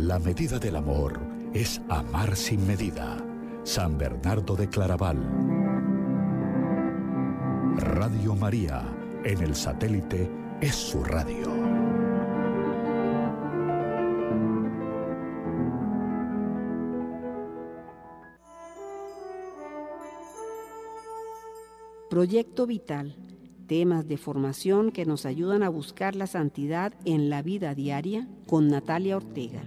La medida del amor es amar sin medida. San Bernardo de Claraval. Radio María, en el satélite, es su radio. Proyecto Vital, temas de formación que nos ayudan a buscar la santidad en la vida diaria con Natalia Ortega.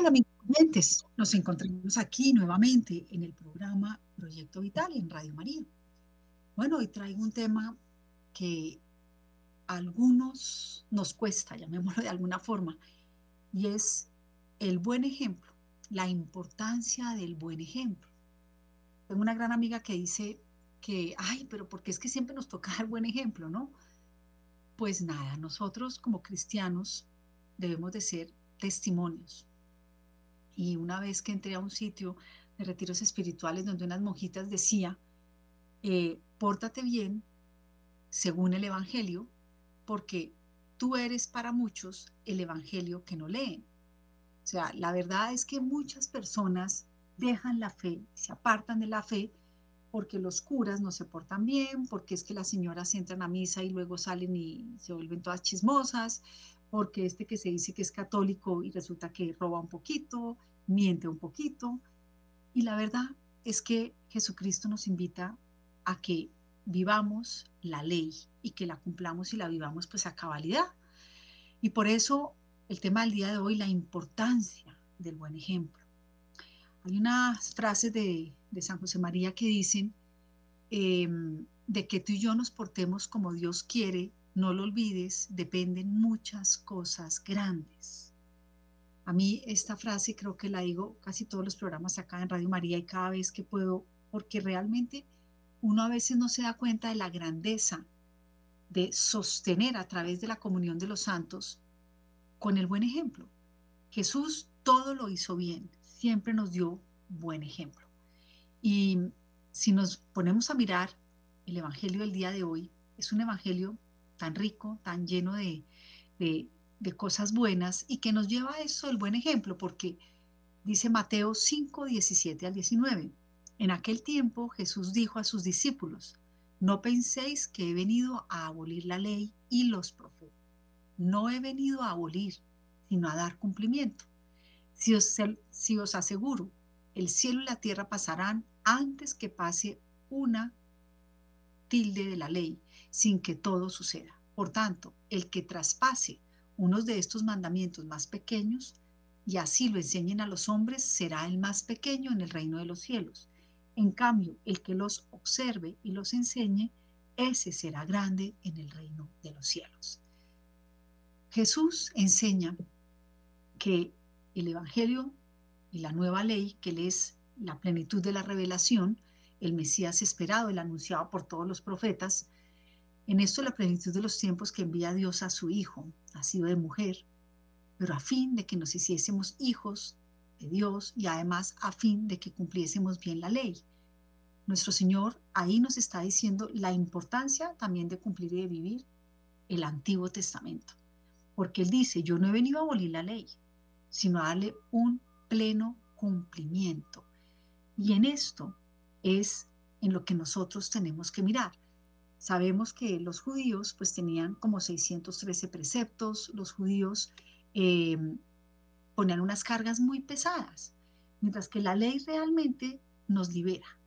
¿Qué tal, amigos oyentes? Nos encontramos aquí nuevamente en el programa Proyecto Vital en Radio María. Bueno, hoy traigo un tema que a algunos nos cuesta, llamémoslo de alguna forma, y es el buen ejemplo, la importancia del buen ejemplo. Tengo una gran amiga que dice que, ay, pero ¿por qué es que siempre nos toca dar buen ejemplo, no? Pues nada, nosotros como cristianos debemos de ser testimonios y una vez que entré a un sitio de retiros espirituales donde unas monjitas decía, eh, pórtate bien según el Evangelio, porque tú eres para muchos el Evangelio que no leen. O sea, la verdad es que muchas personas dejan la fe, se apartan de la fe porque los curas no se portan bien, porque es que las señoras entran a misa y luego salen y se vuelven todas chismosas, porque este que se dice que es católico y resulta que roba un poquito, miente un poquito. Y la verdad es que Jesucristo nos invita a que vivamos la ley y que la cumplamos y la vivamos pues a cabalidad. Y por eso el tema del día de hoy, la importancia del buen ejemplo. Hay unas frases de, San José María que dicen em, de que tú y yo nos portemos como Dios quiere, no lo olvides, dependen muchas cosas grandes. A mí esta frase creo que la digo casi todos los programas acá en Radio María y cada vez que puedo, porque realmente uno a veces no se da cuenta de la grandeza de sostener a través de la comunión de los santos con el buen ejemplo. Jesús todo lo hizo bien, siempre nos dio buen ejemplo. Y si nos ponemos a mirar el Evangelio del día de hoy, es un Evangelio tan rico, tan lleno de, de, de cosas buenas y que nos lleva a eso el buen ejemplo, porque dice Mateo 5, 17 al 19. En aquel tiempo Jesús dijo a sus discípulos, no penséis que he venido a abolir la ley y los profetas. No he venido a abolir, sino a dar cumplimiento. Si os, si os aseguro, el cielo y la tierra pasarán antes que pase una tilde de la ley, sin que todo suceda. Por tanto, el que traspase unos de estos mandamientos más pequeños y así lo enseñen a los hombres, será el más pequeño en el reino de los cielos. En cambio, el que los observe y los enseñe, ese será grande en el reino de los cielos. Jesús enseña que el Evangelio y la nueva ley, que es la plenitud de la revelación, el Mesías esperado, el anunciado por todos los profetas, en esto la plenitud de los tiempos que envía Dios a su Hijo, ha sido de mujer, pero a fin de que nos hiciésemos hijos de Dios y además a fin de que cumpliésemos bien la ley. Nuestro Señor ahí nos está diciendo la importancia también de cumplir y de vivir el Antiguo Testamento, porque Él dice, yo no he venido a abolir la ley, sino a darle un pleno cumplimiento. Y en esto es en lo que nosotros tenemos que mirar. Sabemos que los judíos pues tenían como 613 preceptos, los judíos eh, ponían unas cargas muy pesadas, mientras que la ley realmente nos libera.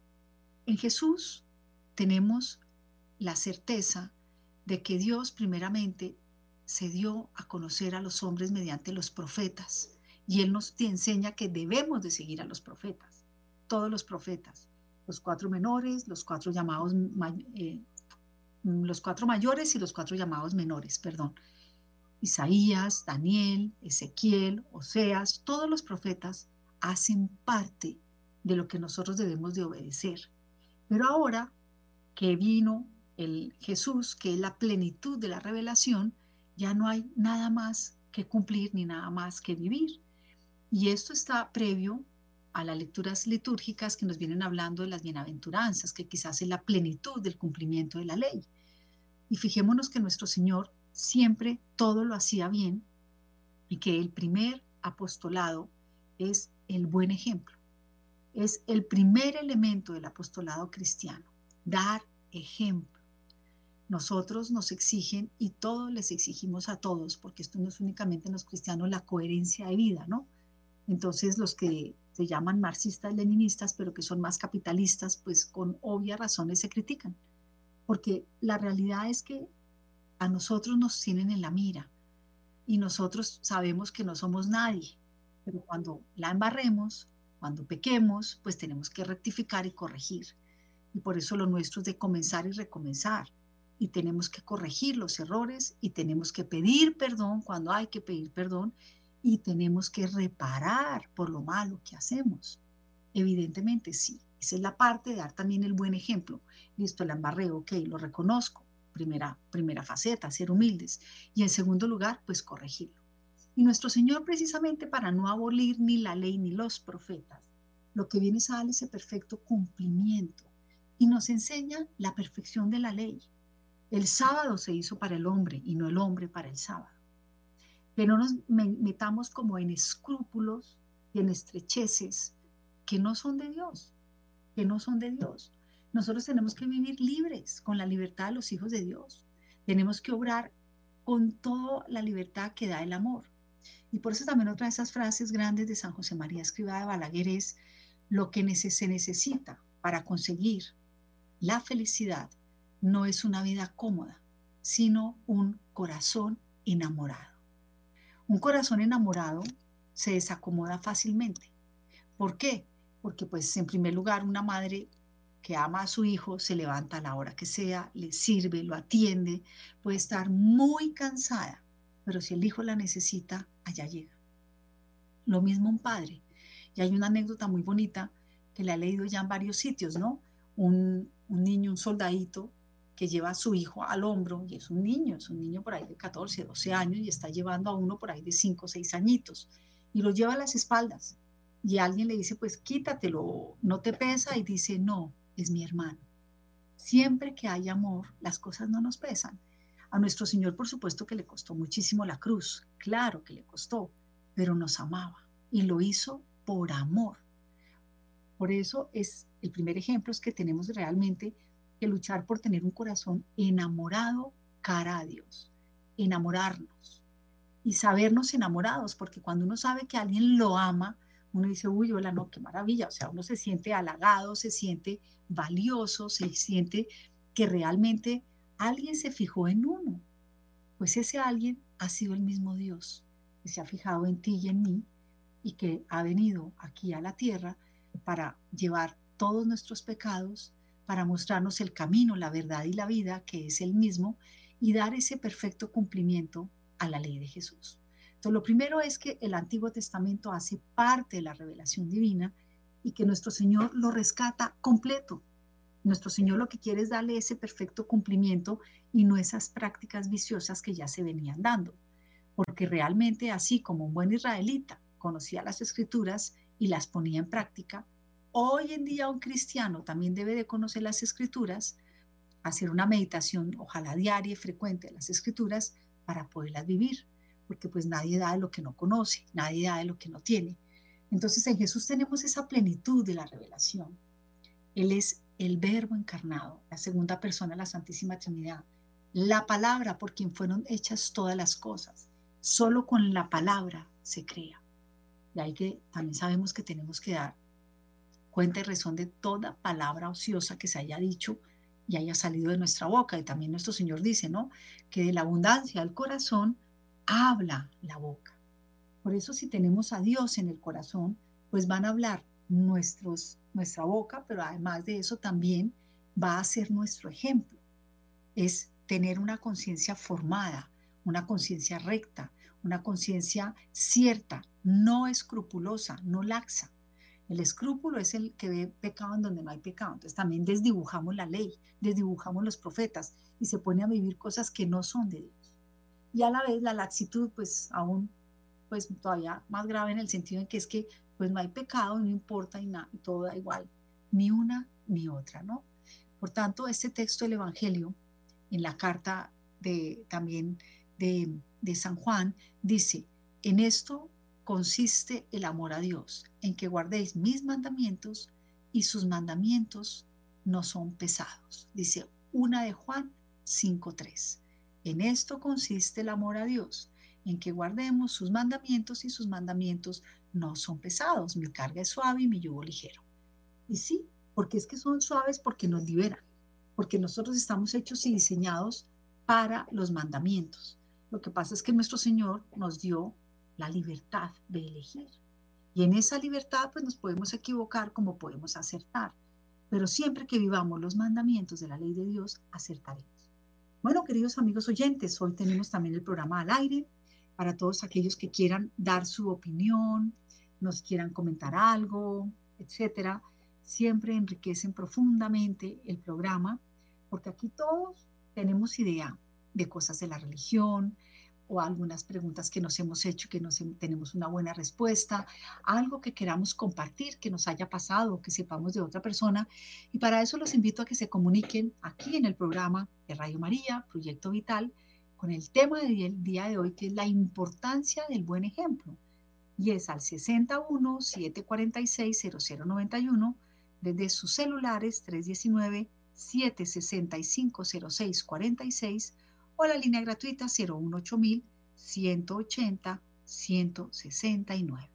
En Jesús tenemos la certeza de que Dios primeramente se dio a conocer a los hombres mediante los profetas. Y Él nos enseña que debemos de seguir a los profetas, todos los profetas, los cuatro menores, los cuatro llamados, eh, los cuatro mayores y los cuatro llamados menores, perdón. Isaías, Daniel, Ezequiel, Oseas, todos los profetas hacen parte de lo que nosotros debemos de obedecer. Pero ahora que vino el Jesús, que es la plenitud de la revelación, ya no hay nada más que cumplir ni nada más que vivir. Y esto está previo a las lecturas litúrgicas que nos vienen hablando de las bienaventuranzas, que quizás es la plenitud del cumplimiento de la ley. Y fijémonos que nuestro Señor siempre todo lo hacía bien y que el primer apostolado es el buen ejemplo. Es el primer elemento del apostolado cristiano, dar ejemplo. Nosotros nos exigen y todos les exigimos a todos, porque esto no es únicamente en los cristianos la coherencia de vida, ¿no? Entonces los que se llaman marxistas, leninistas, pero que son más capitalistas, pues con obvias razones se critican, porque la realidad es que a nosotros nos tienen en la mira y nosotros sabemos que no somos nadie, pero cuando la embarremos, cuando pequemos, pues tenemos que rectificar y corregir. Y por eso lo nuestro es de comenzar y recomenzar. Y tenemos que corregir los errores y tenemos que pedir perdón cuando hay que pedir perdón y tenemos que reparar por lo malo que hacemos. Evidentemente sí. Esa es la parte de dar también el buen ejemplo. Listo, la embarré, ok, lo reconozco. Primera, primera faceta, ser humildes. Y en segundo lugar, pues corregirlo. Y nuestro Señor precisamente para no abolir ni la ley ni los profetas, lo que viene es a darle ese perfecto cumplimiento y nos enseña la perfección de la ley. El sábado se hizo para el hombre y no el hombre para el sábado. Que no nos metamos como en escrúpulos y en estrecheces que no son de Dios, que no son de Dios. Nosotros tenemos que vivir libres, con la libertad de los hijos de Dios. Tenemos que obrar con toda la libertad que da el amor. Y por eso también otra de esas frases grandes de San José María Escribá de Balaguer es, lo que se necesita para conseguir la felicidad no es una vida cómoda, sino un corazón enamorado. Un corazón enamorado se desacomoda fácilmente. ¿Por qué? Porque pues en primer lugar una madre que ama a su hijo se levanta a la hora que sea, le sirve, lo atiende, puede estar muy cansada, pero si el hijo la necesita, allá llega. Lo mismo un padre. Y hay una anécdota muy bonita que la he leído ya en varios sitios, ¿no? Un, niño, un soldadito que lleva a su hijo al hombro, y es un niño, es un niño por ahí de 14, 12 años, y está llevando a uno por ahí de 5, 6 añitos, y lo lleva a las espaldas. Y alguien le dice, pues quítatelo, no te pesa, y dice, no, es mi hermano. Siempre que hay amor, las cosas no nos pesan. A nuestro Señor, por supuesto que le costó muchísimo la cruz, claro que le costó, pero nos amaba y lo hizo por amor. Por eso es el primer ejemplo es que tenemos realmente que luchar por tener un corazón enamorado cara a Dios, enamorarnos y sabernos enamorados, porque cuando uno sabe que alguien lo ama, uno dice, uy, hola, no, qué maravilla, o sea, uno se siente halagado, se siente valioso, se siente que realmente alguien se fijó en uno, pues ese alguien ha sido el mismo Dios que se ha fijado en ti y en mí y que ha venido aquí a la tierra para llevar todos nuestros pecados, para mostrarnos el camino, la verdad y la vida, que es el mismo, y dar ese perfecto cumplimiento a la ley de Jesús. Lo primero es que el Antiguo Testamento hace parte de la revelación divina y que nuestro Señor lo rescata completo, nuestro Señor lo que quiere es darle ese perfecto cumplimiento y no esas prácticas viciosas que ya se venían dando. Porque realmente así como un buen israelita conocía las escrituras y las ponía en práctica, hoy en día un cristiano también debe de conocer las escrituras, hacer una meditación, ojalá diaria y frecuente de las escrituras para poderlas vivir, porque pues nadie da de lo que no conoce, nadie da de lo que no tiene. Entonces en Jesús tenemos esa plenitud de la revelación. Él es el Verbo encarnado, la segunda persona de la Santísima Trinidad, la palabra por quien fueron hechas todas las cosas. Solo con la palabra se crea. Y ahí que también sabemos que tenemos que dar cuenta y razón de toda palabra ociosa que se haya dicho y haya salido de nuestra boca. Y también nuestro Señor dice, ¿no? Que de la abundancia del corazón habla la boca. Por eso si tenemos a Dios en el corazón, pues van a hablar nuestros, nuestra boca, pero además de eso también va a ser nuestro ejemplo. Es tener una conciencia formada, una conciencia recta, una conciencia cierta, no escrupulosa, no laxa. El escrúpulo es el que ve pecado en donde no hay pecado. Entonces también desdibujamos la ley, desdibujamos los profetas y se pone a vivir cosas que no son de Dios. Y a la vez la laxitud, pues aún, pues todavía más grave en el sentido en que es que pues no hay pecado, no importa y, nada, todo da igual, ni una ni otra, ¿no? Por tanto, este texto del Evangelio, en la carta de, también de, de San Juan, dice, en esto consiste el amor a Dios, en que guardéis mis mandamientos y sus mandamientos no son pesados. Dice una de Juan 5.3. En esto consiste el amor a Dios, en que guardemos sus mandamientos y sus mandamientos no son pesados. Mi carga es suave y mi yugo ligero. Y sí, porque es que son suaves porque nos liberan, porque nosotros estamos hechos y diseñados para los mandamientos. Lo que pasa es que nuestro Señor nos dio la libertad de elegir. Y en esa libertad pues nos podemos equivocar como podemos acertar, pero siempre que vivamos los mandamientos de la ley de Dios, acertaremos. Bueno, queridos amigos oyentes, hoy tenemos también el programa al aire para todos aquellos que quieran dar su opinión, nos quieran comentar algo, etcétera. Siempre enriquecen profundamente el programa, porque aquí todos tenemos idea de cosas de la religión, o algunas preguntas que nos hemos hecho que no tenemos una buena respuesta, algo que queramos compartir, que nos haya pasado, que sepamos de otra persona. Y para eso los invito a que se comuniquen aquí en el programa de Radio María, Proyecto Vital, con el tema del día de hoy, que es la importancia del buen ejemplo. Y es al 61 746 0091 desde sus celulares 319 765 0646 o la línea gratuita 018000 180 169.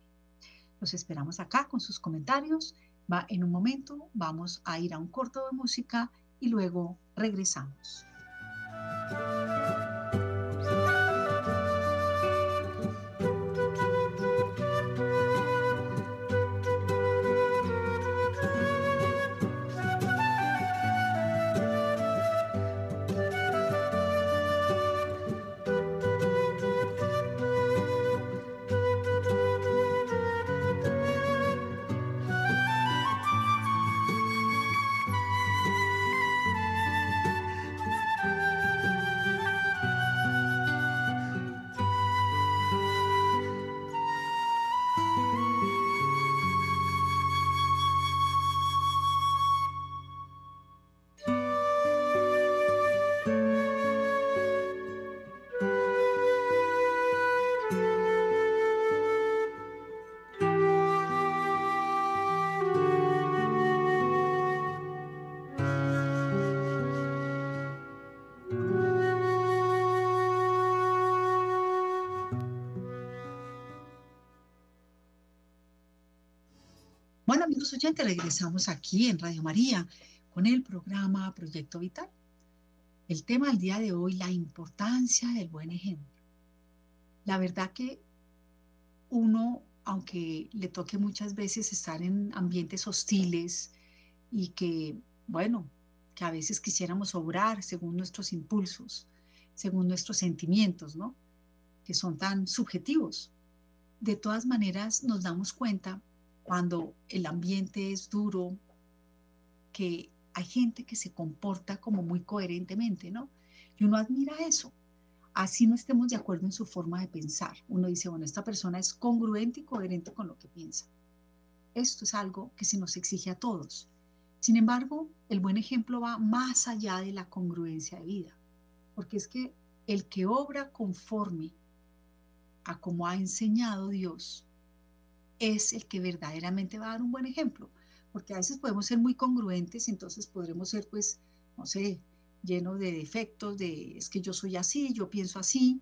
Los esperamos acá con sus comentarios. Va en un momento, vamos a ir a un corto de música y luego regresamos. Oyentes, regresamos aquí en Radio María con el programa Proyecto Vital. El tema del día de hoy, la importancia del buen ejemplo. La verdad que uno, aunque le toque muchas veces estar en ambientes hostiles y que, bueno, que a veces quisiéramos obrar según nuestros impulsos, según nuestros sentimientos, ¿no? Que son tan subjetivos. De todas maneras, nos damos cuenta cuando el ambiente es duro, que hay gente que se comporta como muy coherentemente, ¿no? Y uno admira eso. Así no estemos de acuerdo en su forma de pensar. Uno dice, bueno, esta persona es congruente y coherente con lo que piensa. Esto es algo que se nos exige a todos. Sin embargo, el buen ejemplo va más allá de la congruencia de vida, porque es que el que obra conforme a como ha enseñado Dios, es el que verdaderamente va a dar un buen ejemplo, porque a veces podemos ser muy congruentes, entonces podremos ser, pues, no sé, llenos de defectos, de es que yo soy así, yo pienso así,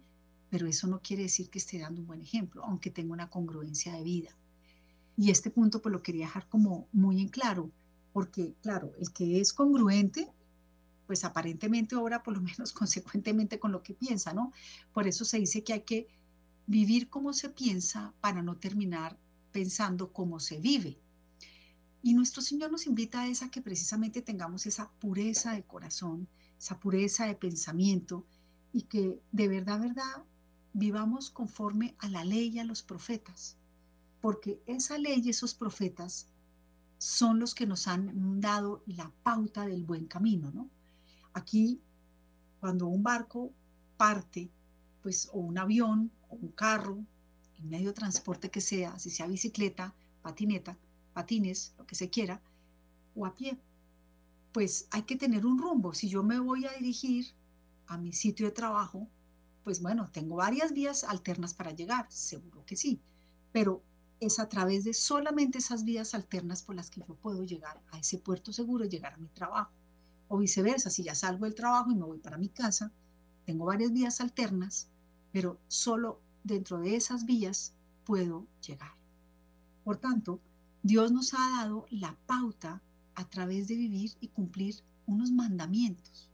pero eso no quiere decir que esté dando un buen ejemplo, aunque tenga una congruencia de vida. Y este punto pues lo quería dejar como muy en claro, porque claro, el que es congruente pues aparentemente obra por lo menos consecuentemente con lo que piensa, ¿no? Por eso se dice que hay que vivir como se piensa para no terminar pensando cómo se vive. Y nuestro Señor nos invita a esa que precisamente tengamos esa pureza de corazón, esa pureza de pensamiento y que de verdad, verdad, vivamos conforme a la ley y a los profetas, porque esa ley y esos profetas son los que nos han dado la pauta del buen camino, ¿no? Aquí, cuando un barco parte, pues, o un avión, o un carro, el medio de transporte que sea, si sea bicicleta, patineta, patines, lo que se quiera, o a pie, pues hay que tener un rumbo. Si yo me voy a dirigir a mi sitio de trabajo, pues bueno, tengo varias vías alternas para llegar, seguro que sí, pero es a través de solamente esas vías alternas por las que yo puedo llegar a ese puerto seguro, llegar a mi trabajo. O viceversa, si ya salgo del trabajo y me voy para mi casa, tengo varias vías alternas, pero solo dentro de esas vías puedo llegar. Por tanto, Dios nos ha dado la pauta a través de vivir y cumplir unos mandamientos.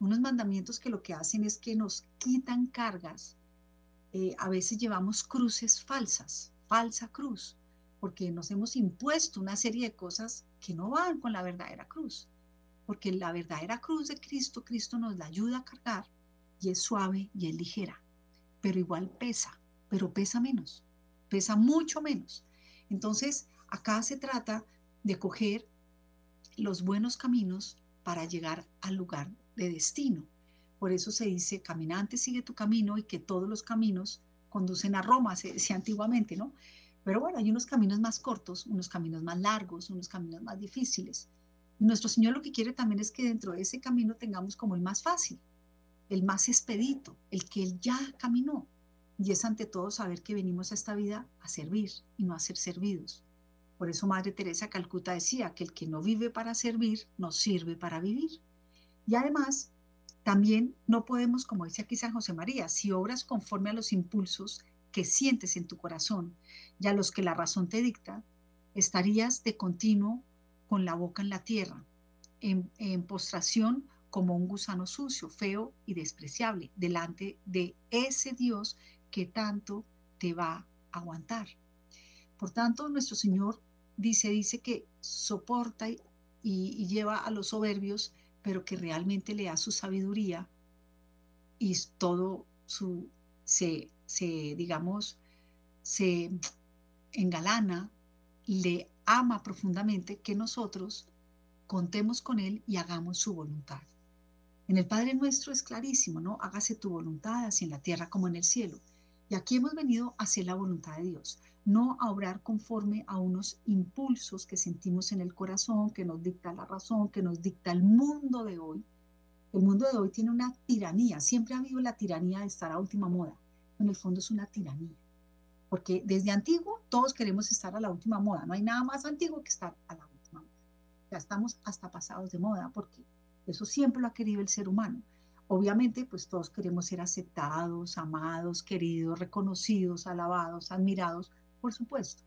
Unos mandamientos que lo que hacen es que nos quitan cargas. Eh, a veces llevamos cruces falsas, falsa cruz, porque nos hemos impuesto una serie de cosas que no van con la verdadera cruz porque la verdadera cruz de Cristo, Cristo nos la ayuda a cargar y es suave y es ligera, pero igual pesa, pero pesa menos, pesa mucho menos. Entonces, acá se trata de coger los buenos caminos para llegar al lugar de destino. Por eso se dice, caminante sigue tu camino y que todos los caminos conducen a Roma, se decía antiguamente, ¿no? Pero bueno, hay unos caminos más cortos, unos caminos más largos, unos caminos más difíciles. Nuestro Señor lo que quiere también es que dentro de ese camino tengamos como el más fácil, el más expedito, el que Él ya caminó. Y es ante todo saber que venimos a esta vida a servir y no a ser servidos. Por eso Madre Teresa Calcuta decía que el que no vive para servir, no sirve para vivir. Y además, también no podemos, como dice aquí San José María, si obras conforme a los impulsos que sientes en tu corazón y a los que la razón te dicta, estarías de continuo con la boca en la tierra, en, postración como un gusano sucio, feo y despreciable, delante de ese Dios que tanto te va a aguantar. Por tanto, nuestro Señor dice, dice que soporta y, lleva a los soberbios, pero que realmente le da su sabiduría y todo su, se, se digamos, se engalana, le ama profundamente que nosotros contemos con Él y hagamos su voluntad. En el Padre nuestro es clarísimo, ¿no? Hágase tu voluntad, así en la tierra como en el cielo. Y aquí hemos venido a hacer la voluntad de Dios, no a obrar conforme a unos impulsos que sentimos en el corazón, que nos dicta la razón, que nos dicta el mundo de hoy. El mundo de hoy tiene una tiranía, siempre ha habido la tiranía de estar a última moda. En el fondo es una tiranía porque desde antiguo todos queremos estar a la última moda, no hay nada más antiguo que estar a la última moda. Ya estamos hasta pasados de moda porque eso siempre lo ha querido el ser humano. Obviamente, pues todos queremos ser aceptados, amados, queridos, reconocidos, alabados, admirados, por supuesto.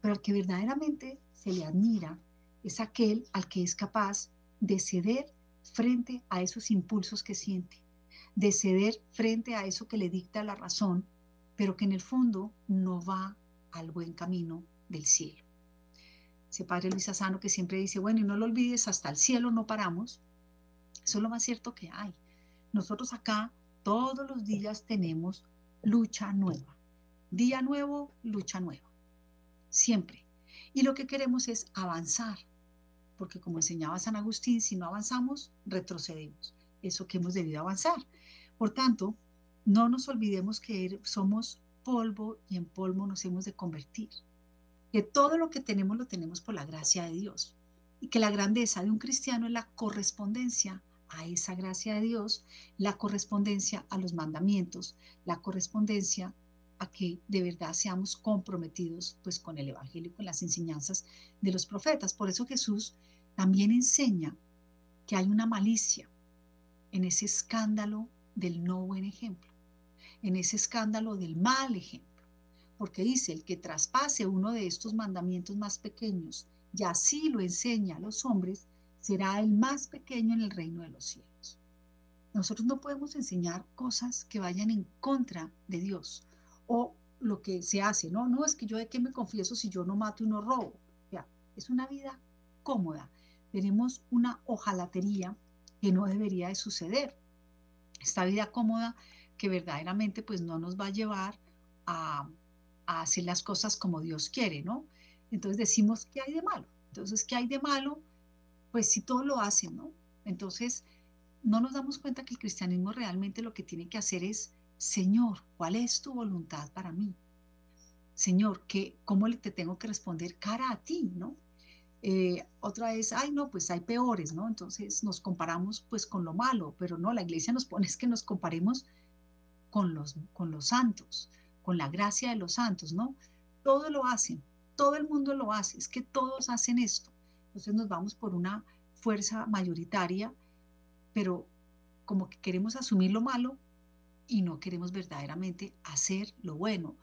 Pero al que verdaderamente se le admira es aquel al que es capaz de ceder frente a esos impulsos que siente, de ceder frente a eso que le dicta la razón pero que en el fondo no va al buen camino del cielo. Ese padre Luis Asano que siempre dice, bueno, y no lo olvides, hasta el cielo no paramos. Eso es lo más cierto que hay. Nosotros acá todos los días tenemos lucha nueva. Día nuevo, lucha nueva. Siempre. Y lo que queremos es avanzar, porque como enseñaba San Agustín, si no avanzamos, retrocedemos. Eso que hemos debido avanzar. Por tanto, no nos olvidemos que er, somos polvo y en polvo nos hemos de convertir. Que todo lo que tenemos lo tenemos por la gracia de Dios. Y que la grandeza de un cristiano es la correspondencia a esa gracia de Dios, la correspondencia a los mandamientos, la correspondencia a que de verdad seamos comprometidos pues con el evangelio y con las enseñanzas de los profetas. Por eso Jesús también enseña que hay una malicia en ese escándalo del no buen ejemplo en ese escándalo del mal ejemplo. Porque dice, el que traspase uno de estos mandamientos más pequeños y así lo enseña a los hombres, será el más pequeño en el reino de los cielos. Nosotros no podemos enseñar cosas que vayan en contra de Dios o lo que se hace, ¿no? No es que yo de qué me confieso si yo no mato y no robo. Ya, es una vida cómoda. Tenemos una ojalatería que no debería de suceder. Esta vida cómoda que verdaderamente pues no nos va a llevar a, a hacer las cosas como Dios quiere, ¿no? Entonces decimos, ¿qué hay de malo? Entonces, ¿qué hay de malo? Pues si todo lo hacen, ¿no? Entonces, no nos damos cuenta que el cristianismo realmente lo que tiene que hacer es, Señor, ¿cuál es tu voluntad para mí? Señor, ¿qué, ¿cómo te tengo que responder cara a ti, no? Eh, otra vez, ay, no, pues hay peores, ¿no? Entonces nos comparamos pues con lo malo, pero no, la iglesia nos pone es que nos comparemos con los, con los santos, con la gracia de los santos, ¿no? Todo lo hacen, todo el mundo lo hace, es que todos hacen esto. Entonces nos vamos por una fuerza mayoritaria pero como que queremos asumir lo malo y no queremos verdaderamente hacer lo bueno.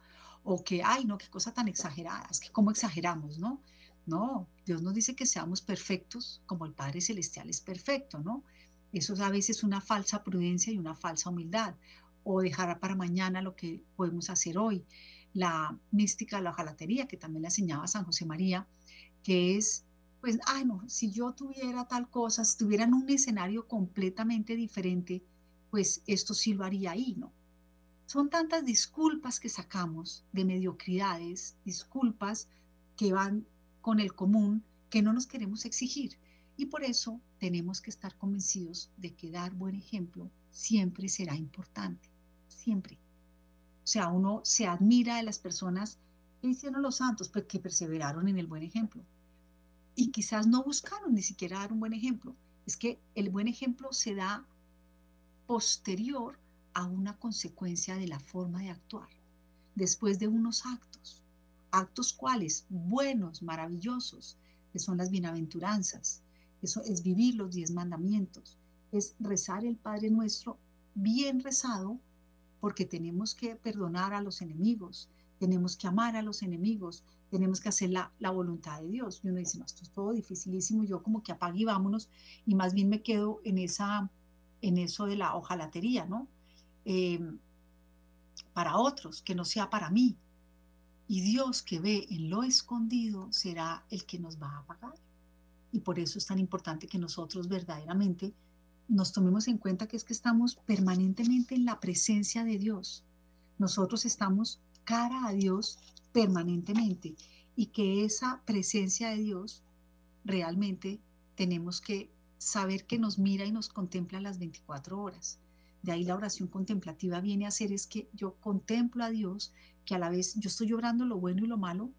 O que, ay, no, qué cosa tan exagerada, es que cómo exageramos, ¿no? No, Dios nos dice que seamos perfectos como el Padre Celestial es perfecto, ¿no? Eso es a veces una falsa prudencia y una falsa humildad. O dejar para mañana lo que podemos hacer hoy. La mística la ojalatería, que también la enseñaba San José María, que es pues, ay, no, si yo tuviera tal cosa, si estuviera en un escenario completamente diferente, pues esto sí lo haría ahí, ¿no? Son tantas disculpas que sacamos de mediocridades, disculpas que van con el común, que no nos queremos exigir. Y por eso tenemos que estar convencidos de que dar buen ejemplo siempre será importante, siempre. O sea, uno se admira de las personas que hicieron los santos, pues que perseveraron en el buen ejemplo y quizás no buscaron ni siquiera dar un buen ejemplo. Es que el buen ejemplo se da posterior a una consecuencia de la forma de actuar, después de unos actos, actos cuales, buenos, maravillosos, que son las bienaventuranzas, eso es vivir los diez mandamientos, es rezar el Padre Nuestro bien rezado, porque tenemos que perdonar a los enemigos, tenemos que amar a los enemigos, tenemos que hacer la, voluntad de Dios. Y uno dice, no, esto es todo dificilísimo, yo como que apague y vámonos, y más bien me quedo en, esa, en eso de la ojalatería, ¿no? Em, para otros, que no sea para mí. Y Dios que ve en lo escondido será el que nos va a pagar. Y por eso es tan importante que nosotros verdaderamente nos tomemos en cuenta que es que estamos permanentemente en la presencia de Dios. Nosotros estamos cara a Dios permanentemente y que esa presencia de Dios realmente tenemos que saber que nos mira y nos contempla las 24 horas. De ahí la oración contemplativa viene a ser es que yo contemplo a Dios, que a la vez yo estoy llorando lo bueno y lo malo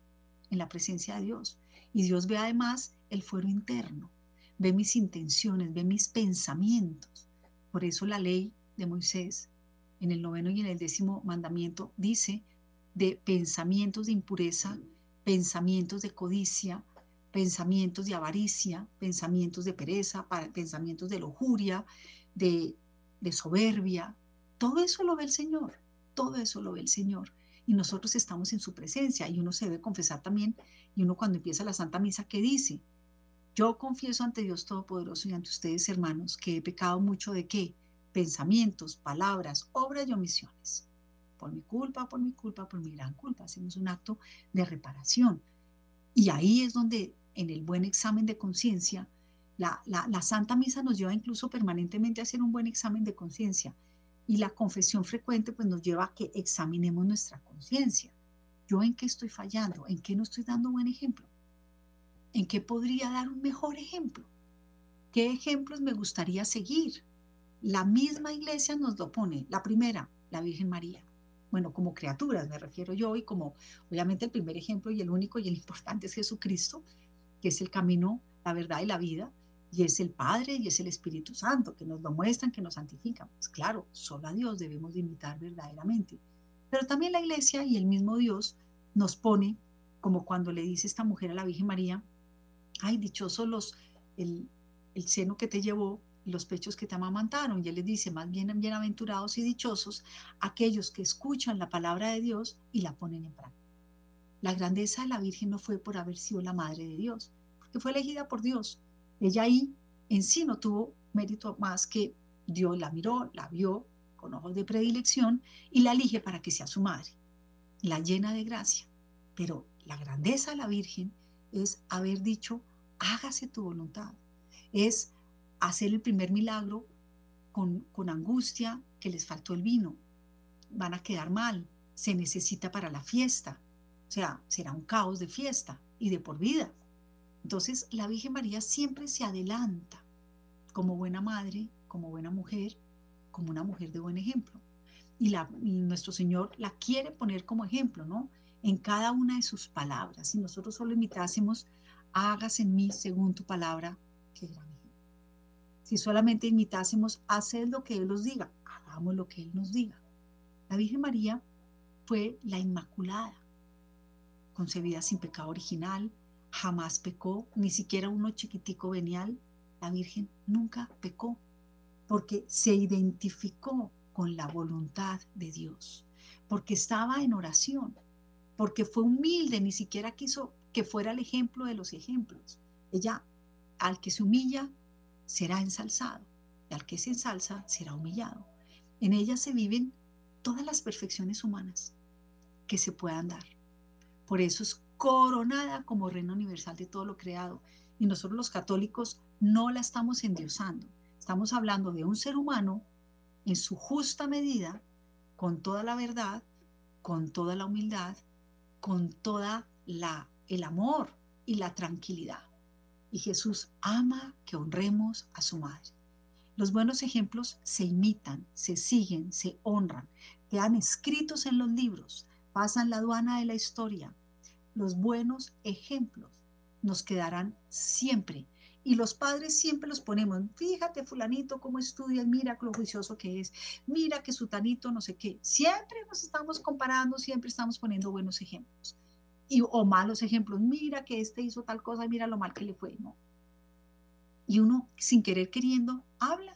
en la presencia de Dios. Y Dios ve además el fuero interno, ve mis intenciones, ve mis pensamientos. Por eso la ley de Moisés en el noveno y en el décimo mandamiento dice de pensamientos de impureza, pensamientos de codicia, pensamientos de avaricia, pensamientos de pereza, pensamientos de lujuria, de, de soberbia. Todo eso lo ve el Señor, todo eso lo ve el Señor. Y nosotros estamos en su presencia y uno se debe confesar también. Y uno cuando empieza la Santa Misa, ¿qué dice? Yo confieso ante Dios Todopoderoso y ante ustedes, hermanos, que he pecado mucho de qué? Pensamientos, palabras, obras y omisiones por mi culpa, por mi culpa, por mi gran culpa. Hacemos un acto de reparación. Y ahí es donde en el buen examen de conciencia, la, la, Santa Misa nos lleva incluso permanentemente a hacer un buen examen de conciencia. Y la confesión frecuente pues nos lleva a que examinemos nuestra conciencia. ¿Yo en qué estoy fallando? ¿En qué no estoy dando buen ejemplo? ¿En qué podría dar un mejor ejemplo? ¿Qué ejemplos me gustaría seguir? La misma iglesia nos lo pone. La primera, la Virgen María bueno, como criaturas me refiero yo, y como obviamente el primer ejemplo y el único y el importante es Jesucristo, que es el camino, la verdad y la vida, y es el Padre y es el Espíritu Santo, que nos lo muestran, que nos santifican. Pues claro, solo a Dios debemos de imitar verdaderamente. Pero también la iglesia y el mismo Dios nos pone, como cuando le dice esta mujer a la Virgen María, ay, dichosos los, el, el seno que te llevó los pechos que te amamantaron. Y él les dice, más bien bienaventurados y dichosos aquellos que escuchan la palabra de Dios y la ponen en práctica. La grandeza de la Virgen no fue por haber sido la madre de Dios, porque fue elegida por Dios. Ella ahí en sí no tuvo mérito más que Dios la miró, la vio con ojos de predilección y la elige para que sea su madre, la llena de gracia. Pero la grandeza de la Virgen es haber dicho, hágase tu voluntad, es hacer el primer milagro con, con angustia que les faltó el vino, van a quedar mal, se necesita para la fiesta, o sea, será un caos de fiesta y de por vida. Entonces, la Virgen María siempre se adelanta como buena madre, como buena mujer, como una mujer de buen ejemplo. Y, la, nuestro Señor la quiere poner como ejemplo, ¿no? En cada una de sus palabras. Si nosotros solo imitásemos, hagas en mí según tu palabra. Si solamente imitásemos, haced lo que Él nos diga, hagamos lo que Él nos diga. La Virgen María fue la Inmaculada, concebida sin pecado original, jamás pecó, ni siquiera uno chiquitico venial. La Virgen nunca pecó porque se identificó con la voluntad de Dios, porque estaba en oración, porque fue humilde, ni siquiera quiso que fuera el ejemplo de los ejemplos. Ella, al que se humilla, será ensalzado, y al que se ensalza, será humillado. En ella se viven todas las perfecciones humanas que se puedan dar. Por eso es coronada como reino universal de todo lo creado. Y nosotros los católicos no la estamos endiosando. Estamos hablando de un ser humano en su justa medida, con toda la verdad, con toda la humildad, con toda la el amor y la tranquilidad. Y Jesús ama que honremos a su madre. Los buenos ejemplos se imitan, se siguen, se honran, quedan escritos en los libros, pasan la aduana de la historia, los buenos ejemplos nos quedarán siempre. Y los padres siempre los ponemos, fíjate fulanito cómo estudia, mira lo juicioso que es, mira que su tanito no sé qué. Siempre nos estamos comparando, siempre estamos poniendo buenos ejemplos. Y, o malos ejemplos, mira que este hizo tal cosa, mira lo mal que le fue. Y uno, sin querer queriendo, habla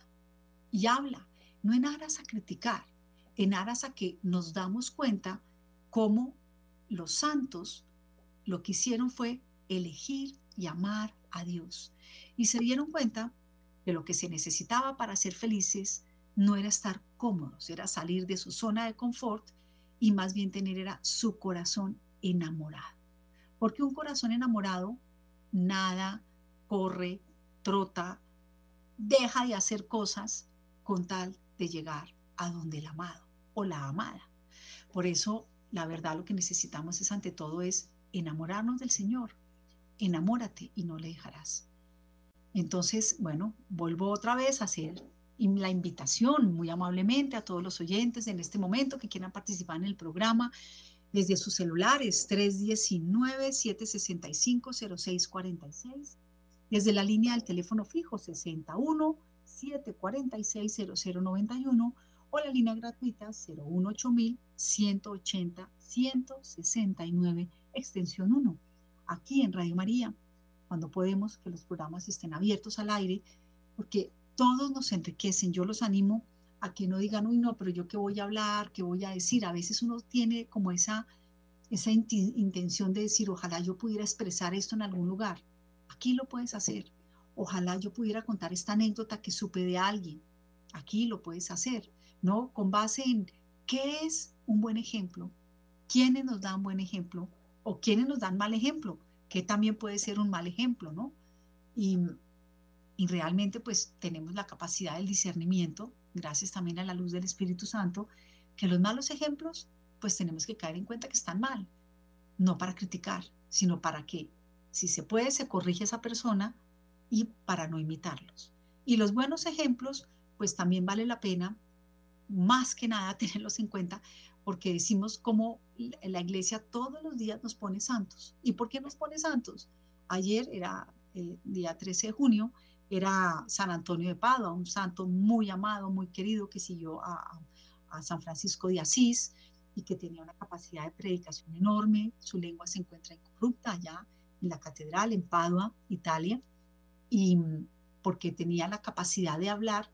y habla, no en aras a criticar, en aras a que nos damos cuenta cómo los santos lo que hicieron fue elegir y amar a Dios. Y se dieron cuenta que lo que se necesitaba para ser felices no era estar cómodos, era salir de su zona de confort y más bien tener era su corazón enamorado. Porque un corazón enamorado nada, corre, trota, deja de hacer cosas con tal de llegar a donde el amado o la amada. Por eso, la verdad, lo que necesitamos es ante todo es enamorarnos del Señor. Enamórate y no le dejarás. Entonces, bueno, vuelvo otra vez a hacer la invitación muy amablemente a todos los oyentes en este momento que quieran participar en el programa desde sus celulares 319-765-0646, desde la línea del teléfono fijo 61 746 0091 o la línea gratuita 018 180 169 extensión 1, aquí en Radio María, cuando podemos que los programas estén abiertos al aire, porque todos nos enriquecen. Yo los animo a que no digan, uy, no, pero yo qué voy a hablar, qué voy a decir. A veces uno tiene como esa, esa intención de decir, ojalá yo pudiera expresar esto en algún lugar. Aquí lo puedes hacer. Ojalá yo pudiera contar esta anécdota que supe de alguien. Aquí lo puedes hacer, ¿no? Con base en qué es un buen ejemplo, quiénes nos dan buen ejemplo o quienes nos dan mal ejemplo, que también puede ser un mal ejemplo, ¿no? Y, y realmente pues tenemos la capacidad del discernimiento, gracias también a la luz del Espíritu Santo, que los malos ejemplos pues tenemos que caer en cuenta que están mal, no para criticar, sino para que si se puede se corrige a esa persona y para no imitarlos. Y los buenos ejemplos pues también vale la pena más que nada tenerlos en cuenta porque decimos como la iglesia todos los días nos pone santos. ¿Y por qué nos pone santos? Ayer era el día 13 de junio, era San Antonio de Padua, un santo muy amado, muy querido que siguió a, San Francisco de Asís y que tenía una capacidad de predicación enorme. Su lengua se encuentra incorrupta allá en la catedral en Padua, Italia, y porque tenía la capacidad de hablar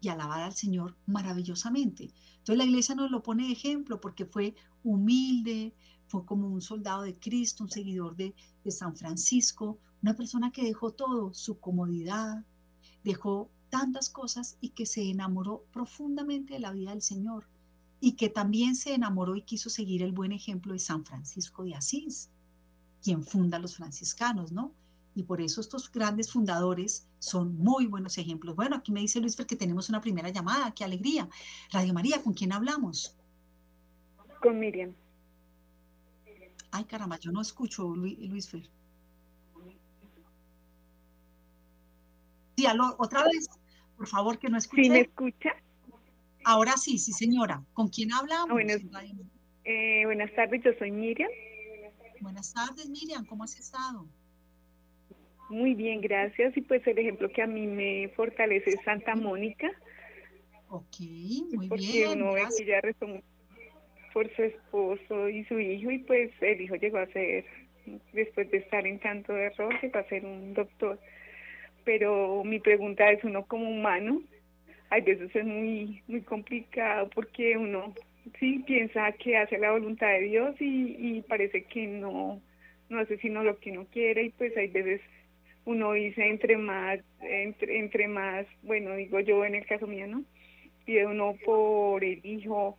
y alabar al Señor maravillosamente. Entonces la iglesia nos lo pone de ejemplo porque fue humilde, fue como un soldado de Cristo, un seguidor de, San Francisco, una persona que dejó todo, su comodidad, dejó tantas cosas y que se enamoró profundamente de la vida del Señor y que también se enamoró y quiso seguir el buen ejemplo de San Francisco de Asís, quien funda los franciscanos, ¿no? Y por eso estos grandes fundadores son muy buenos ejemplos. Bueno, aquí me dice Luis que tenemos una primera llamada, qué alegría. Radio María, ¿con quién hablamos? Con Miriam. Ay, caramba, yo no escucho, Luis Fer. Sí, otra vez, por favor, que no escuche. ¿Sí me escucha? Ahora sí, sí, señora. ¿Con quién hablamos? Eh, buenas tardes, yo soy Miriam. Buenas tardes, Miriam, ¿cómo has estado? Muy bien, gracias. Y pues el ejemplo que a mí me fortalece es Santa Mónica. Ok, muy porque bien. Porque uno ve que ella rezó por su esposo y su hijo y pues el hijo llegó a ser, después de estar en tanto error, llegó a ser un doctor. Pero mi pregunta es, uno como humano, hay veces es muy, muy complicado porque uno sí piensa que hace la voluntad de Dios y, y parece que no, no hace sino lo que uno quiere y pues hay veces uno dice entre más, entre, entre más, bueno, digo yo en el caso mío, ¿no? Pide uno por el hijo,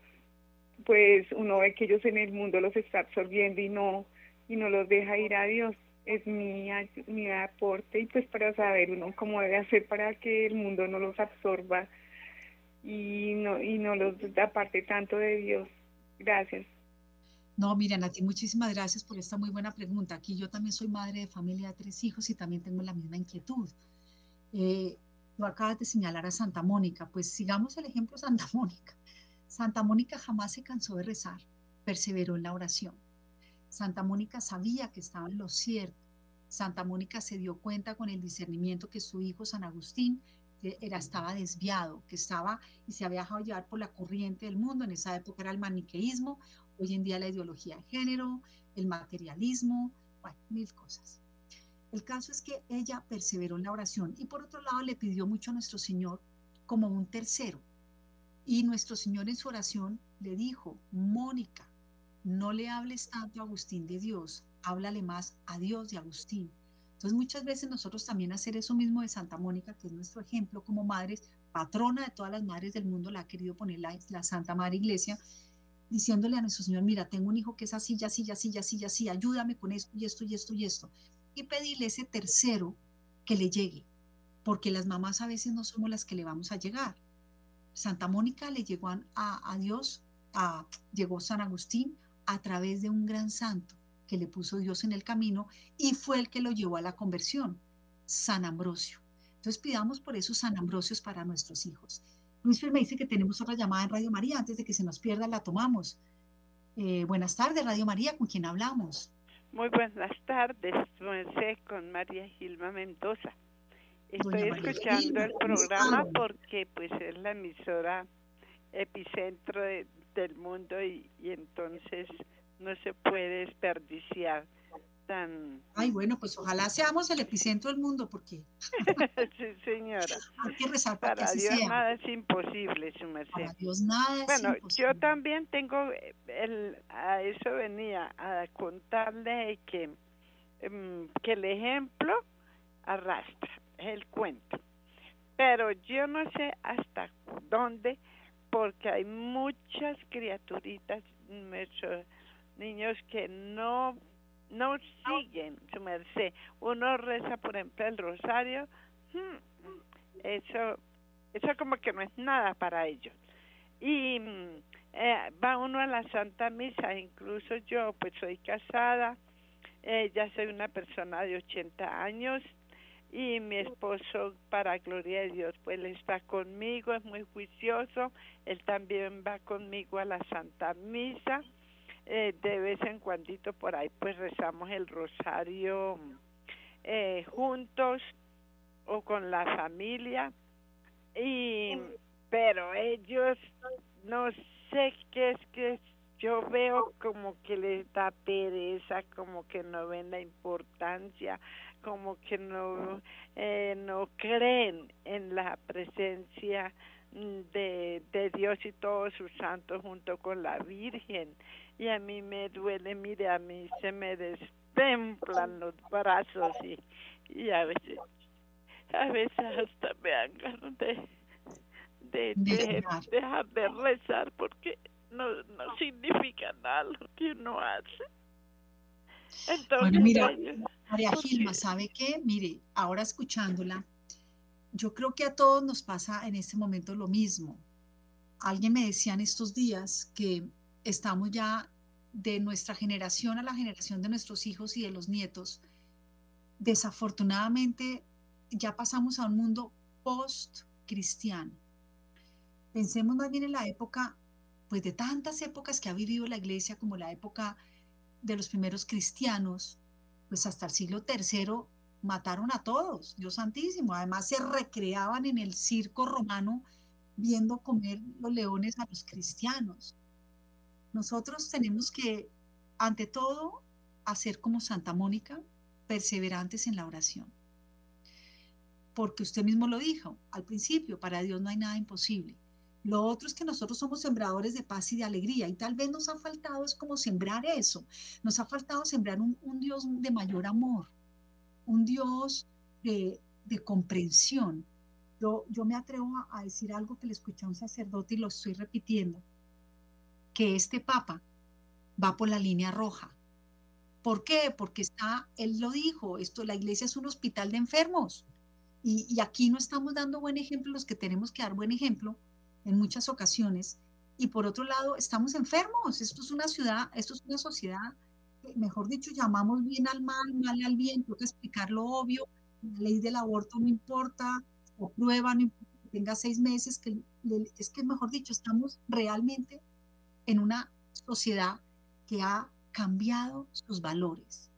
pues uno ve que ellos en el mundo los está absorbiendo y no, y no los deja ir a Dios. Es mi, mi aporte y pues para saber uno cómo debe hacer para que el mundo no los absorba y no, y no los aparte tanto de Dios. Gracias. No, miren, a ti muchísimas gracias por esta muy buena pregunta. Aquí yo también soy madre de familia de tres hijos y también tengo la misma inquietud. Eh, tú acabas de señalar a Santa Mónica, pues sigamos el ejemplo Santa Mónica. Santa Mónica jamás se cansó de rezar, perseveró en la oración. Santa Mónica sabía que estaba en lo cierto. Santa Mónica se dio cuenta con el discernimiento que su hijo San Agustín era, estaba desviado, que estaba y se había dejado llevar por la corriente del mundo. En esa época era el maniqueísmo, hoy en día la ideología de género, el materialismo, mil cosas. El caso es que ella perseveró en la oración y por otro lado le pidió mucho a nuestro Señor como un tercero. Y nuestro Señor en su oración le dijo, Mónica, no le hables tanto a Agustín de Dios, háblale más a Dios de Agustín. Entonces muchas veces nosotros también hacer eso mismo de Santa Mónica, que es nuestro ejemplo como madres, patrona de todas las madres del mundo, la ha querido poner la, Santa Madre Iglesia, diciéndole a nuestro Señor, mira, tengo un hijo que es así, ya así, ya así, ya así, ya así, ayúdame con esto y esto y esto y esto. Y pedirle ese tercero que le llegue, porque las mamás a veces no somos las que le vamos a llegar. Santa Mónica le llegó a, a Dios, a, llegó San Agustín a través de un gran santo que le puso Dios en el camino y fue el que lo llevó a la conversión, San Ambrosio. Entonces pidamos por eso San Ambrosios para nuestros hijos. Luis me dice que tenemos otra llamada en Radio María, antes de que se nos pierda la tomamos. Eh, buenas tardes, Radio María, ¿con quién hablamos? Muy buenas tardes, con María Gilma Mendoza. Estoy escuchando el programa porque pues es la emisora epicentro del mundo y entonces no se puede desperdiciar tan... Ay, bueno, pues ojalá seamos el epicentro del mundo, porque... sí, señora. Hay que rezar para, para Dios nada es imposible, su merced. Para Dios nada es Bueno, yo también tengo, el, a eso venía, a contarle que, em, que el ejemplo arrastra, el cuento. Pero yo no sé hasta dónde, porque hay muchas criaturitas, niños que no no siguen su merced. Uno reza, por ejemplo, el rosario, hmm, eso, eso como que no es nada para ellos. Y eh, va uno a la Santa Misa, incluso yo, pues soy casada, eh, ya soy una persona de 80 años y mi esposo, para gloria de Dios, pues está conmigo, es muy juicioso, él también va conmigo a la Santa Misa eh, de vez en cuando por ahí pues rezamos el rosario eh, juntos o con la familia y pero ellos no sé qué es que yo veo como que les da pereza como que no ven la importancia como que no eh, no creen en la presencia de, de Dios y todos sus santos junto con la Virgen y a mí me duele, mire, a mí se me destemplan los brazos y, y a veces a veces hasta me dan ganas de, de, dejar de rezar porque no, no significa nada lo que uno hace. Entonces, bueno, mira, María Gilma, ¿sabe qué? Mire, ahora escuchándola, yo creo que a todos nos pasa en este momento lo mismo. Alguien me decía en estos días que estamos ya de nuestra generación a la generación de nuestros hijos y de los nietos, desafortunadamente ya pasamos a un mundo post-cristiano. Pensemos más bien en la época, pues de tantas épocas que ha vivido la iglesia, como la época de los primeros cristianos, pues hasta el siglo III mataron a todos, Dios santísimo. Además se recreaban en el circo romano viendo comer los leones a los cristianos. Nosotros tenemos que, ante todo, hacer como Santa Mónica, perseverantes en la oración. Porque usted mismo lo dijo al principio, para Dios no hay nada imposible. Lo otro es que nosotros somos sembradores de paz y de alegría y tal vez nos ha faltado es como sembrar eso. Nos ha faltado sembrar un, Dios de mayor amor, un Dios de, comprensión. Yo, yo me atrevo a, a decir algo que le escuché a un sacerdote y lo estoy repitiendo que este Papa va por la línea roja. ¿Por qué? Porque está, él lo dijo, esto, la iglesia es un hospital de enfermos. Y, aquí no estamos dando buen ejemplo, los que tenemos que dar buen ejemplo en muchas ocasiones. Y por otro lado, estamos enfermos. Esto es una ciudad, esto es una sociedad, mejor dicho, llamamos bien al mal, mal al bien, que explicar lo obvio. La ley del aborto no importa, o prueba, no importa que tenga seis meses, que es que, mejor dicho, estamos realmente en una sociedad que ha cambiado sus valores,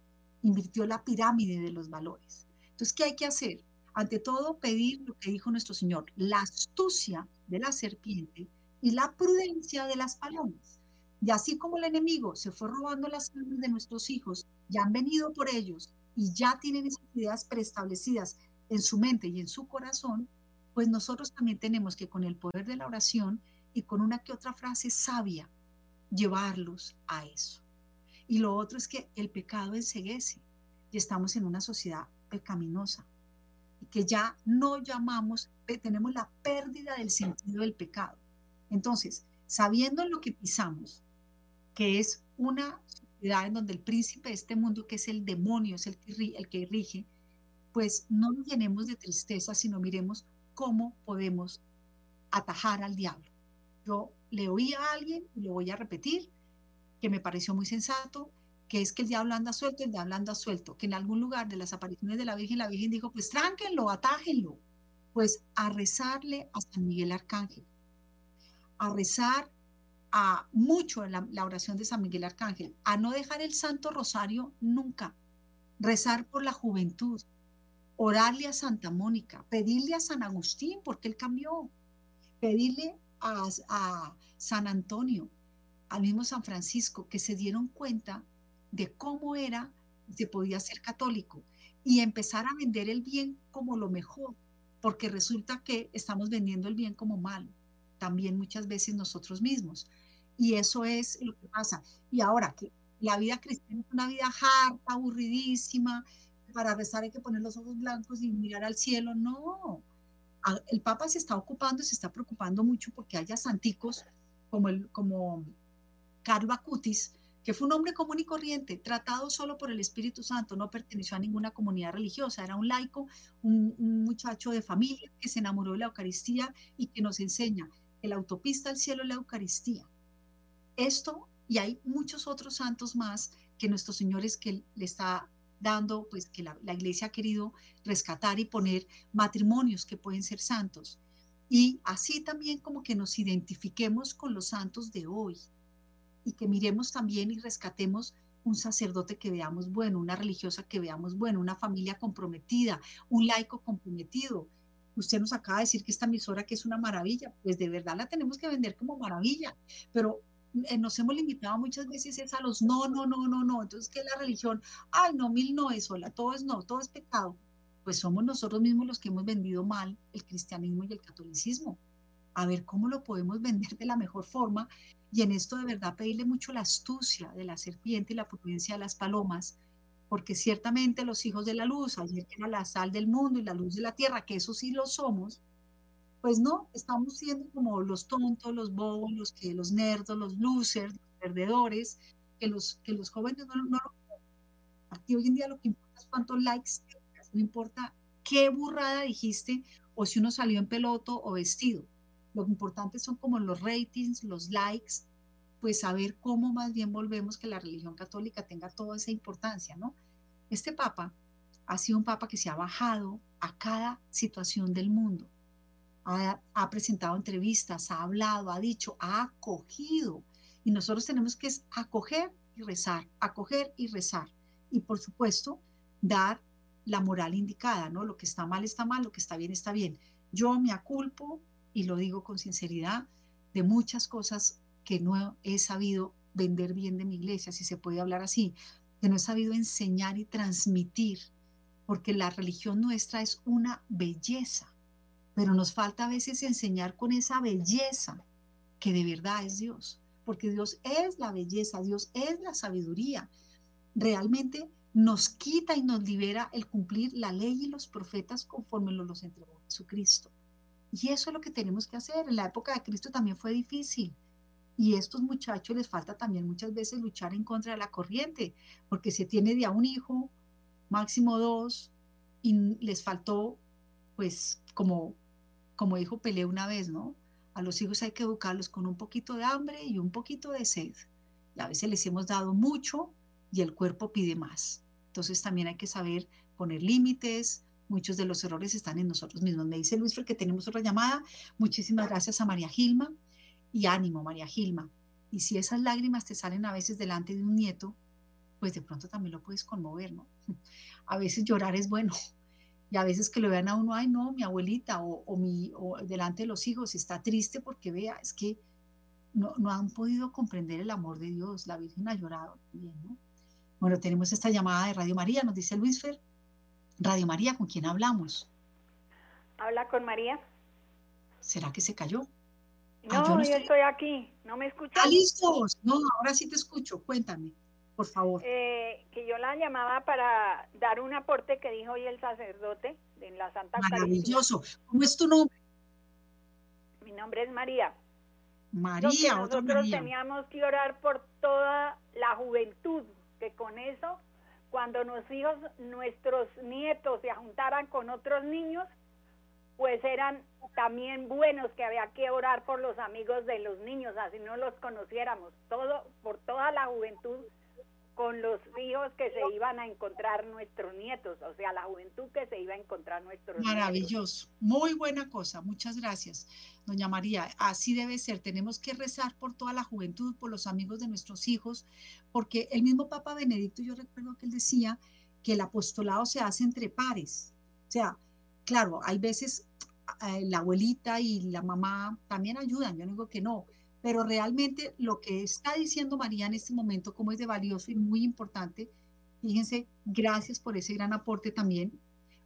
invirtió la pirámide de los valores. Entonces, ¿qué hay que hacer? Ante todo, pedir lo que dijo nuestro Señor, la astucia de la serpiente y la prudencia de las palomas. Y así como el enemigo se fue robando las almas de nuestros hijos, ya han venido por ellos y ya tienen esas ideas preestablecidas en su mente y en su corazón, pues nosotros también tenemos que con el poder de la oración y con una que otra frase sabia, llevarlos a eso. Y lo otro es que el pecado enseguece y estamos en una sociedad pecaminosa y que ya no llamamos, tenemos la pérdida del sentido del pecado. Entonces, sabiendo lo que pisamos, que es una sociedad en donde el príncipe de este mundo, que es el demonio, es el que, el que rige, pues no nos llenemos de tristeza, sino miremos cómo podemos atajar al diablo. Yo le oí a alguien, y lo voy a repetir, que me pareció muy sensato, que es que el diablo anda suelto, el diablo anda suelto, que en algún lugar de las apariciones de la Virgen, la Virgen dijo, pues tránquenlo, atájenlo, pues a rezarle a San Miguel Arcángel, a rezar a mucho la, la oración de San Miguel Arcángel, a no dejar el Santo Rosario nunca, rezar por la juventud, orarle a Santa Mónica, pedirle a San Agustín, porque él cambió, pedirle a, San Antonio, al mismo San Francisco, que se dieron cuenta de cómo era, se podía ser católico y empezar a vender el bien como lo mejor, porque resulta que estamos vendiendo el bien como malo, también muchas veces nosotros mismos. Y eso es lo que pasa. Y ahora que la vida cristiana es una vida harta, aburridísima, para rezar hay que poner los ojos blancos y mirar al cielo, no el Papa se está ocupando, se está preocupando mucho porque haya santicos como, el, como Carlo Acutis, que fue un hombre común y corriente, tratado solo por el Espíritu Santo, no perteneció a ninguna comunidad religiosa, era un laico, un, muchacho de familia que se enamoró de la Eucaristía y que nos enseña que la autopista al cielo es la Eucaristía. Esto, y hay muchos otros santos más que nuestros señores que le está dando, pues que la, iglesia ha querido rescatar y poner matrimonios que pueden ser santos. Y así también como que nos identifiquemos con los santos de hoy y que miremos también y rescatemos un sacerdote que veamos bueno, una religiosa que veamos bueno, una familia comprometida, un laico comprometido. Usted nos acaba de decir que esta emisora que es una maravilla, pues de verdad la tenemos que vender como maravilla, pero eh, nos hemos limitado muchas veces es a los no, no, no, no, no. Entonces, ¿qué es la religión? Ay, no, mil no es sola, todo es no, todo es pecado. Pues somos nosotros mismos los que hemos vendido mal el cristianismo y el catolicismo. A ver cómo lo podemos vender de la mejor forma y en esto de verdad pedirle mucho la astucia de la serpiente y la prudencia de las palomas porque ciertamente los hijos de la luz, ayer que era la sal del mundo y la luz de la tierra, que eso sí lo somos, pues no, estamos siendo como los tontos, los bobos, los que los nerdos, los losers, los perdedores, que los, que los jóvenes no, no lo Aquí hoy en día lo que importa es cuántos likes, no importa qué burrada dijiste o si uno salió en peloto o vestido. Lo importante son como los ratings, los likes, pues saber cómo más bien volvemos que la religión católica tenga toda esa importancia, ¿no? Este papa ha sido un papa que se ha bajado a cada situación del mundo. Ha, presentado entrevistas, ha hablado, ha dicho, ha acogido. Y nosotros tenemos que acoger y rezar, acoger y rezar. Y por supuesto, dar la moral indicada, ¿no? Lo que está mal está mal, lo que está bien está bien. Yo me aculpo, y lo digo con sinceridad, de muchas cosas que no he sabido vender bien de mi iglesia, si se puede hablar así, que no he sabido enseñar y transmitir, porque la religión nuestra es una belleza, pero nos falta a veces enseñar con esa belleza que de verdad es Dios, porque Dios es la belleza, Dios es la sabiduría. Realmente nos quita y nos libera el cumplir la ley y los profetas conforme nos entregó Jesucristo. Y eso es lo que tenemos que hacer. En la época de Cristo también fue difícil. Y a estos muchachos les falta también muchas veces luchar en contra de la corriente, porque se tiene de a un hijo, máximo dos, y les faltó, pues, como, como dijo Pelé una vez, ¿no? A los hijos hay que educarlos con un poquito de hambre y un poquito de sed. Y a veces les hemos dado mucho y el cuerpo pide más. Entonces también hay que saber poner límites. Muchos de los errores están en nosotros mismos. Me dice Luis que tenemos otra llamada. Muchísimas gracias a María Gilma y ánimo, María Gilma. Y si esas lágrimas te salen a veces delante de un nieto, pues de pronto también lo puedes conmover, ¿no? A veces llorar es bueno. Y a veces que lo vean a uno, ay, no, mi abuelita o, mi, o delante de los hijos está triste porque vea, es que no, no han podido comprender el amor de Dios. La Virgen ha llorado también, ¿no? Bueno, tenemos esta llamada de Radio María, nos dice Luis Fer. Radio María, ¿con quién hablamos? Habla con María. ¿Será que se cayó? Ah, no, yo, estoy... aquí, ¿no me escuchas? Ah, listos. No, ahora sí te escucho, cuéntame, por favor. Eh, que yo la llamaba para dar un aporte que dijo hoy el sacerdote en la Santa Maravilloso. ¿Cómo es tu nombre? Mi nombre es María. María, nosotros teníamos que orar por toda la juventud que con eso, cuando nuestros hijos, nuestros nietos se juntaran con otros niños, pues eran también buenos que había que orar por los amigos de los niños, así no los conociéramos, todo por toda la juventud con los hijos que se iban a encontrar nuestros nietos, o sea, la juventud que se iba a encontrar nuestros Maravilloso, muy buena cosa, muchas gracias, doña María. Así debe ser, tenemos que rezar por toda la juventud, por los amigos de nuestros hijos, porque el mismo Papa Benedicto, yo recuerdo que él decía que el apostolado se hace entre pares, o sea, claro, hay veces eh, la abuelita y la mamá también ayudan, yo no digo que no, pero realmente lo que está diciendo María en este momento, como es de valioso y muy importante, fíjense, gracias por ese gran aporte también,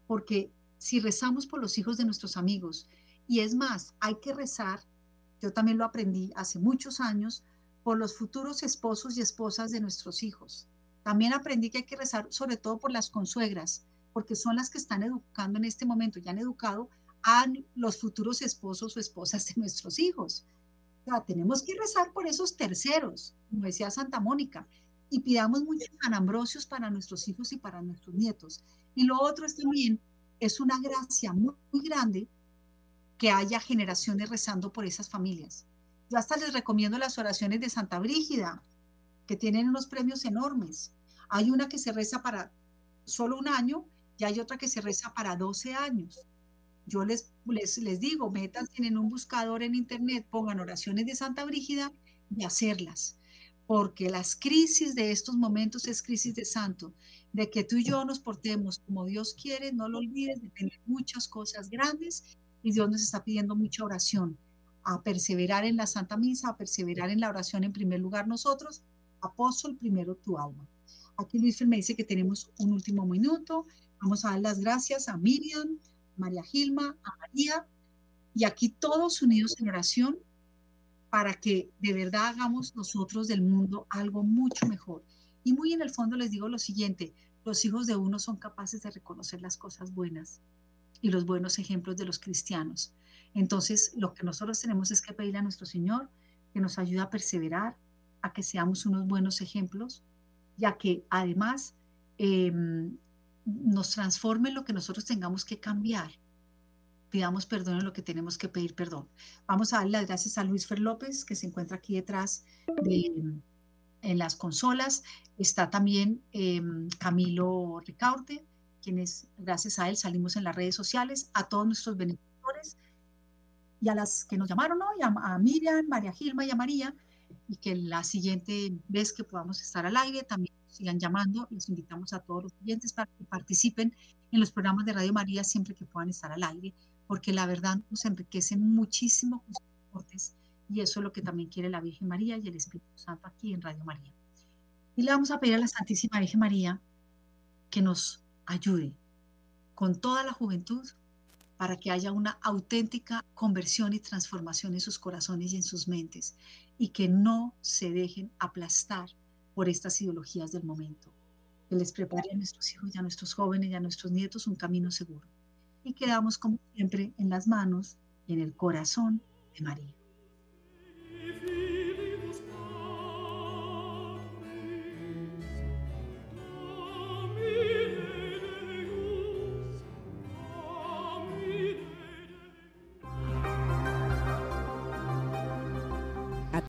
porque si rezamos por los hijos de nuestros amigos, y es más, hay que rezar, yo también lo aprendí hace muchos años, por los futuros esposos y esposas de nuestros hijos. También aprendí que hay que rezar sobre todo por las consuegras, porque son las que están educando en este momento, ya han educado a los futuros esposos o esposas de nuestros hijos tenemos que rezar por esos terceros, como decía Santa Mónica, y pidamos muchos anambrosios para nuestros hijos y para nuestros nietos. Y lo otro es también, es una gracia muy, grande que haya generaciones rezando por esas familias. Yo hasta les recomiendo las oraciones de Santa Brígida, que tienen unos premios enormes. Hay una que se reza para solo un año y hay otra que se reza para 12 años yo les, les, les digo, metan en un buscador en internet, pongan oraciones de Santa Brígida y hacerlas, porque las crisis de estos momentos es crisis de santo, de que tú y yo nos portemos como Dios quiere, no lo olvides, depende muchas cosas grandes y Dios nos está pidiendo mucha oración, a perseverar en la Santa Misa, a perseverar en la oración en primer lugar nosotros, apóstol primero tu alma. Aquí Luis me dice que tenemos un último minuto. Vamos a dar las gracias a Miriam, María Gilma, a María, y aquí todos unidos en oración para que de verdad hagamos nosotros del mundo algo mucho mejor. Y muy en el fondo les digo lo siguiente, los hijos de uno son capaces de reconocer las cosas buenas y los buenos ejemplos de los cristianos. Entonces, lo que nosotros tenemos es que pedirle a nuestro Señor que nos ayude a perseverar, a que seamos unos buenos ejemplos, ya que además em, nos transforme lo que nosotros tengamos que cambiar. Pidamos perdón en lo que tenemos que pedir perdón. Vamos a darle las gracias a Luis Fer López, que se encuentra aquí detrás de, en las consolas. Está también em, Camilo Ricaurte, quienes gracias a él salimos en las redes sociales, a todos nuestros benefactores y a las que nos llamaron hoy, a Miriam, María Gilma y a María, y que la siguiente vez que podamos estar al aire también sigan llamando. Les invitamos a todos los clientes para que participen en los programas de Radio María siempre que puedan estar al aire, porque la verdad nos enriquece muchísimo sus aportes y eso es lo que también quiere la Virgen María y el Espíritu Santo aquí en Radio María. Y le vamos a pedir a la Santísima Virgen María que nos ayude con toda la juventud para que haya una auténtica conversión y transformación en sus corazones y en sus mentes y que no se dejen aplastar por estas ideologías del momento. Que les prepare a nuestros hijos y a nuestros jóvenes y a nuestros nietos un camino seguro. Y quedamos como siempre en las manos y en el corazón de María.